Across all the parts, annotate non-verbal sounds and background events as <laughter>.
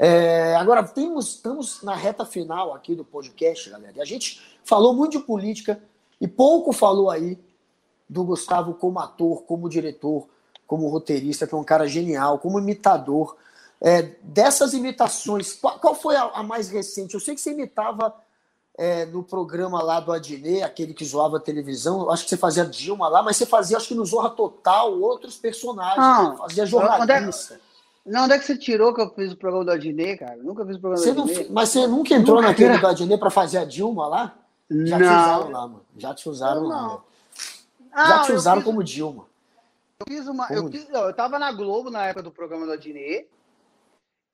É, agora, temos, estamos na reta final aqui do podcast, galera. E a gente falou muito de política e pouco falou aí do Gustavo como ator, como diretor, como roteirista, que é um cara genial, como imitador. É, dessas imitações, qual, qual foi a, a, mais recente? Eu sei que você imitava é, no programa lá do Adnet, aquele que zoava a televisão, acho que você fazia Dilma lá, mas você fazia, acho que no Zorra Total, outros personagens, ah, fazia jornalista. Não, onde é que você tirou que eu fiz o programa do Adnet, cara? Nunca fiz o programa você do Adnet. Mas você nunca entrou nunca naquele era... do Adnet para fazer a Dilma lá? Já não. te usaram lá, mano. Já te usaram não, lá. Ah, Já te usaram fiz... como Dilma. Eu fiz uma. Eu, fiz, eu tava na Globo na época do programa do Adnet.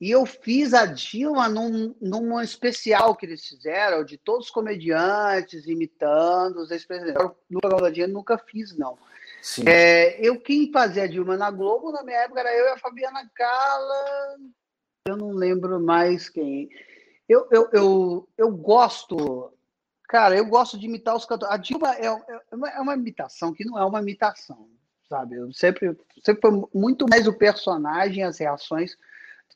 E eu fiz a Dilma num, num especial que eles fizeram, de todos os comediantes imitando os ex-presidentes. No programa do Adnet nunca fiz, não. É, eu, quem fazia a Dilma na Globo, na minha época, era eu e a Fabiana Cala. Eu não lembro mais quem. Eu, eu, eu, eu gosto. Cara, eu gosto de imitar os cantores. A Dilma é, é, uma, é uma imitação que não é uma imitação, sabe? Eu sempre, sempre foi muito mais o personagem, as reações,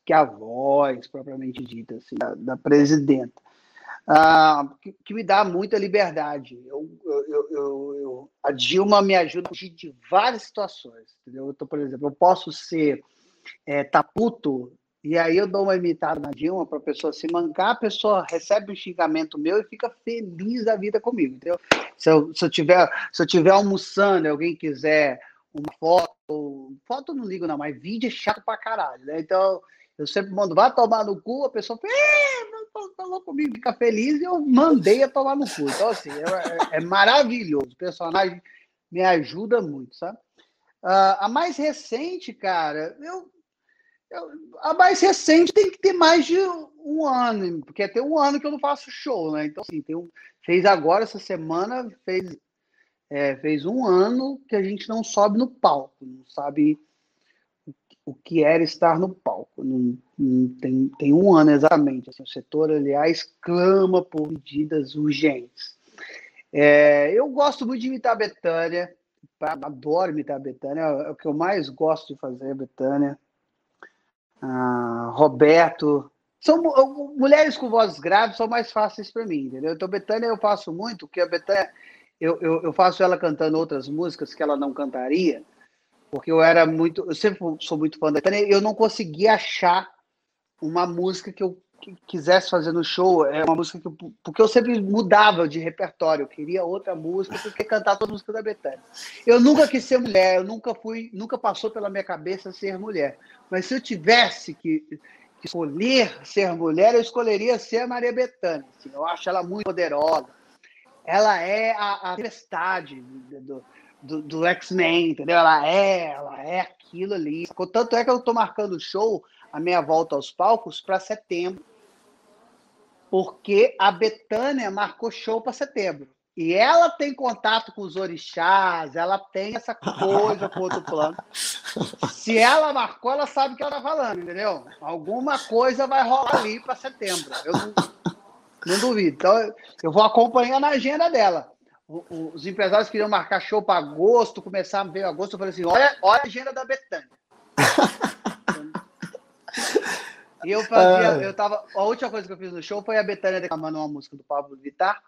que a voz propriamente dita assim, da, da presidenta ah, que, me dá muita liberdade. Eu, eu, eu, a Dilma me ajuda de várias situações. Entendeu? Então, por exemplo, eu posso ser é, taputo e aí eu dou uma imitada na Dilma para a pessoa se mancar, a pessoa recebe um xingamento meu e fica feliz da vida comigo, entendeu? Se eu, se eu, tiver, se eu tiver almoçando e alguém quiser uma foto, foto não ligo não, mas vídeo é chato pra caralho, né? Então, eu sempre mando, vá tomar no cu, a pessoa falou comigo, fica feliz, e eu mandei a tomar no cu. Então, assim, é, é, é maravilhoso. O personagem me ajuda muito, sabe? Uh, a mais recente, cara, eu, eu, a mais recente tem que ter mais de um ano, porque tem um ano que eu não faço show, né? Então, assim, tem um, fez agora, essa semana, fez, é, fez um ano que a gente não sobe no palco, não sabe o que era estar no palco. Não, não tem, tem um ano exatamente. Assim, o setor, aliás, clama por medidas urgentes. É, eu gosto muito de imitar a Betânia, adoro imitar a Betânia, é o que eu mais gosto de fazer, a Betânia. Ah, Roberto. São mulheres com vozes graves são mais fáceis para mim, entendeu? Então, Betânia eu faço muito, porque a Betânia eu, eu, eu faço ela cantando outras músicas que ela não cantaria porque eu era muito, eu sempre sou muito fã da Tânia, eu não conseguia achar uma música que eu quisesse fazer no show, é uma música que porque eu sempre mudava de repertório, eu queria outra música porque cantar toda a música da Betânia. Eu nunca quis ser mulher, eu nunca fui, nunca passou pela minha cabeça ser mulher. Mas se eu tivesse que, escolher ser mulher, eu escolheria ser a Maria Bethânia. Assim, eu acho ela muito poderosa. Ela é a, a tempestade do, do X-Men, entendeu? Ela é, ela é aquilo ali. Tanto é que eu estou marcando o show, a minha volta aos palcos, para setembro. Porque a Betânia marcou show para setembro. E ela tem contato com os orixás, ela tem essa coisa com outro plano. Se ela marcou, ela sabe o que ela está falando, entendeu? Alguma coisa vai rolar ali para setembro. Eu não, não duvido. Então, eu vou acompanhar na agenda dela os empresários queriam marcar show para agosto, começar a ver agosto. Eu falei assim: olha, olha a agenda da Betânia. e eu fazia, <laughs> ah. eu tava. A última coisa que eu fiz no show foi a Betânia declamando uma música do Pablo Vittar.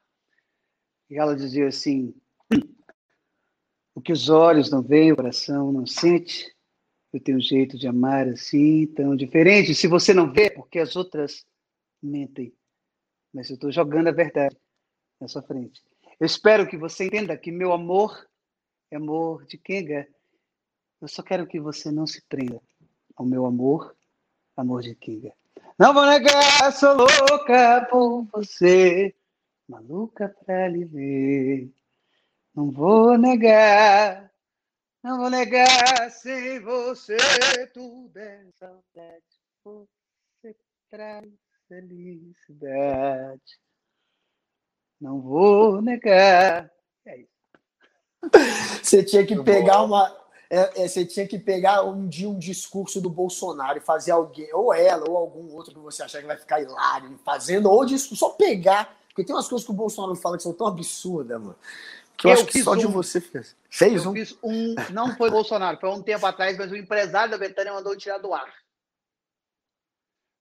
E ela dizia assim: O que os olhos não veem, o coração não sente. Eu tenho um jeito de amar assim, tão diferente. Se você não vê, porque as outras mentem. Mas eu estou jogando a verdade na sua frente. Eu espero que você entenda que meu amor é amor de Kenga. Eu só quero que você não se prenda ao meu amor, amor de Kinga. Não vou negar, sou louca por você, maluca pra lhe ver. Não vou negar, não vou negar, sem você tudo é saudade. Você traz felicidade. Não vou negar. É isso. Você tinha que pegar uma. É, é, você tinha que pegar um dia um discurso do Bolsonaro e fazer alguém, ou ela, ou algum outro que você achar que vai ficar hilário, fazendo, ou discurso, só pegar. Porque tem umas coisas que o Bolsonaro fala que são tão absurdas, mano. Que eu, eu acho que só um, de você fez. Fez eu um? fiz um. Não foi Bolsonaro, foi um tempo atrás, mas o empresário da Betânia mandou tirar do ar.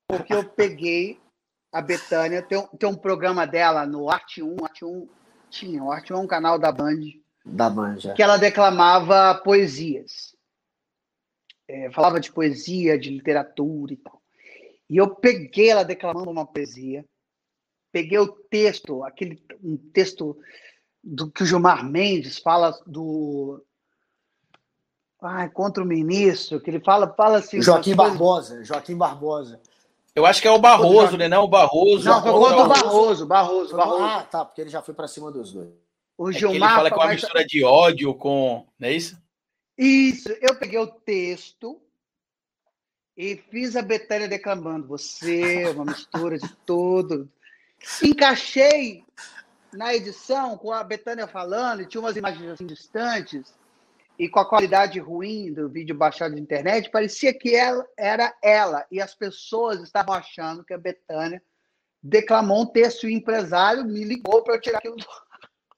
porque eu peguei a Betânia, tem, tem um programa dela no Arte 1, Arte 1 tinha, o Arte 1 é um canal da Band. Da Band, é. Que ela declamava poesias. É, falava de poesia, de literatura e tal. E eu peguei ela declamando uma poesia, peguei o texto, aquele um texto do que o Gilmar Mendes fala do ai, contra o ministro, que ele fala, fala assim. Joaquim Barbosa, coisas... Joaquim Barbosa. Eu acho que é o Barroso, né? Não, o Barroso. Não, foi contra o Barroso, Barroso, Barroso. Ah, tá, porque ele já foi para cima dos dois. O é Gilmar. ele fala com a mistura de ódio com. Não é isso? Isso, eu peguei o texto e fiz a Betânia declamando. Você, uma mistura de tudo. Encaixei na edição com a Betânia falando, e tinha umas imagens assim distantes e com a qualidade ruim do vídeo baixado de internet, parecia que ela era ela. E as pessoas estavam achando que a Betânia declamou um texto e o empresário me ligou para eu tirar aquilo do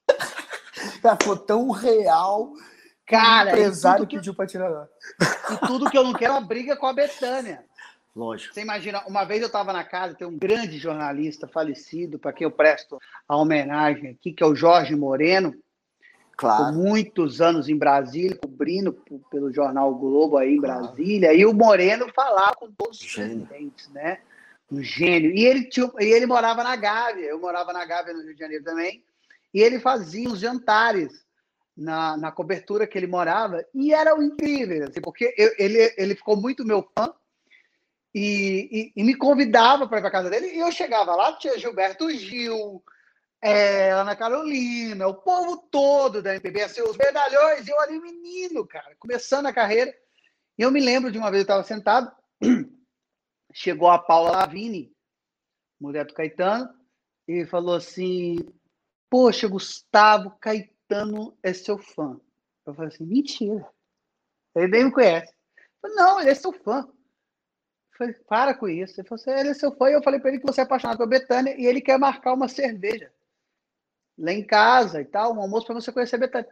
<laughs> Cara, foi tão real. Cara, o empresário que... pediu para tirar. E tudo que eu não quero é uma briga com a Betânia. Lógico. Você imagina, uma vez eu estava na casa, tem um grande jornalista falecido, para quem eu presto a homenagem aqui, que é o Jorge Moreno, Claro. muitos anos em Brasília, cobrindo pelo jornal o Globo aí em Brasília, claro. e o Moreno falava com todos os gênio. presidentes, né? Um gênio. E ele, tinha, e ele morava na Gávea, eu morava na Gávea no Rio de Janeiro também, e ele fazia os jantares na, na cobertura que ele morava, e eram incríveis, assim, porque eu, ele, ele ficou muito meu fã, e, e, e me convidava para ir para casa dele, e eu chegava lá, tinha Gilberto Gil, é, Ana Carolina, o povo todo da MPB, assim, os medalhões, eu ali menino, cara, começando a carreira. E eu me lembro de uma vez eu estava sentado, <clears throat> chegou a Paula Lavini, mulher do Caetano, e falou assim: Poxa, Gustavo Caetano é seu fã. Eu falei assim: Mentira. Ele nem me conhece. Falei, Não, ele é seu fã. Eu falei, para com isso. Ele falou assim, ele é seu fã. E eu falei para ele que você é apaixonado pela Betânia e ele quer marcar uma cerveja lá em casa e tal, um almoço para você conhecer a Betânia.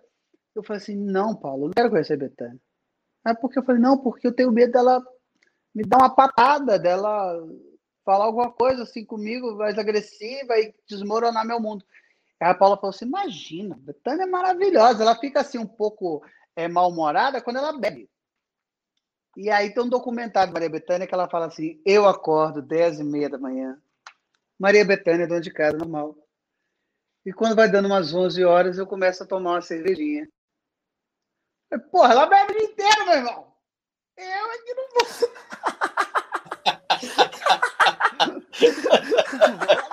Eu falei assim, não, Paulo, eu não quero conhecer a Betânia. Mas porque eu falei, não, porque eu tenho medo dela me dar uma patada, dela falar alguma coisa assim comigo, mais agressiva e desmoronar meu mundo. Aí a Paula falou assim: imagina, Betânia é maravilhosa, ela fica assim um pouco é, mal-humorada quando ela bebe. E aí tem um documentário de Maria Betânia que ela fala assim: eu acordo 10 e meia da manhã. Maria Betânia, dona de casa, normal. E quando vai dando umas 11 horas, eu começo a tomar uma cervejinha. Porra, ela bebe o dia inteiro, meu irmão. Eu aqui não vou.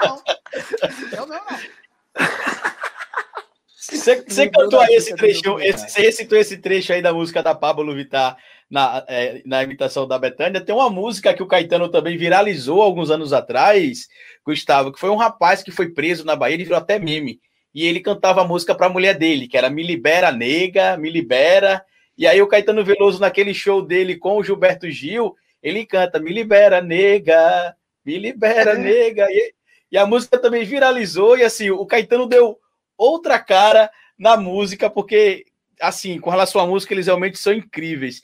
não. Eu não, não. Você, você cantou aí esse trecho, esse, você recitou esse trecho aí da música da Pablo Vittar na, é, na imitação da Betânia. Tem uma música que o Caetano também viralizou alguns anos atrás, Gustavo, que foi um rapaz que foi preso na Bahia, ele virou até meme. E ele cantava a música para a mulher dele, que era Me Libera Nega, Me Libera. E aí o Caetano Veloso, naquele show dele com o Gilberto Gil, ele canta Me Libera Nega, Me Libera é. Nega. E, e a música também viralizou, e assim, o Caetano deu outra cara na música, porque, assim, com relação à música, eles realmente são incríveis.